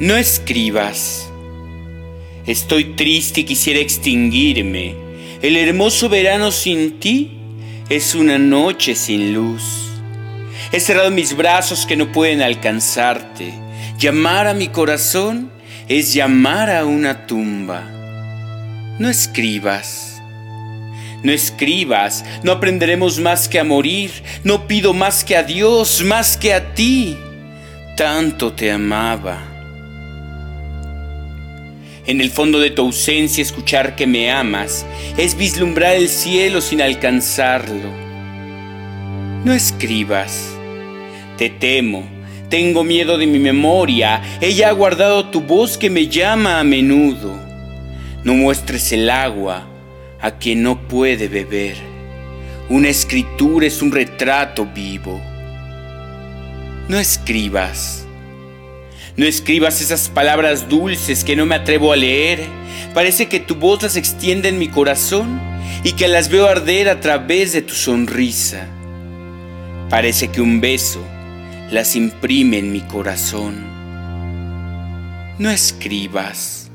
No escribas. Estoy triste y quisiera extinguirme. El hermoso verano sin ti es una noche sin luz. He cerrado mis brazos que no pueden alcanzarte. Llamar a mi corazón es llamar a una tumba. No escribas. No escribas, no aprenderemos más que a morir, no pido más que a Dios, más que a ti. Tanto te amaba. En el fondo de tu ausencia escuchar que me amas es vislumbrar el cielo sin alcanzarlo. No escribas. Te temo, tengo miedo de mi memoria, ella ha guardado tu voz que me llama a menudo. No muestres el agua a quien no puede beber. Una escritura es un retrato vivo. No escribas. No escribas esas palabras dulces que no me atrevo a leer. Parece que tu voz las extiende en mi corazón y que las veo arder a través de tu sonrisa. Parece que un beso las imprime en mi corazón. No escribas.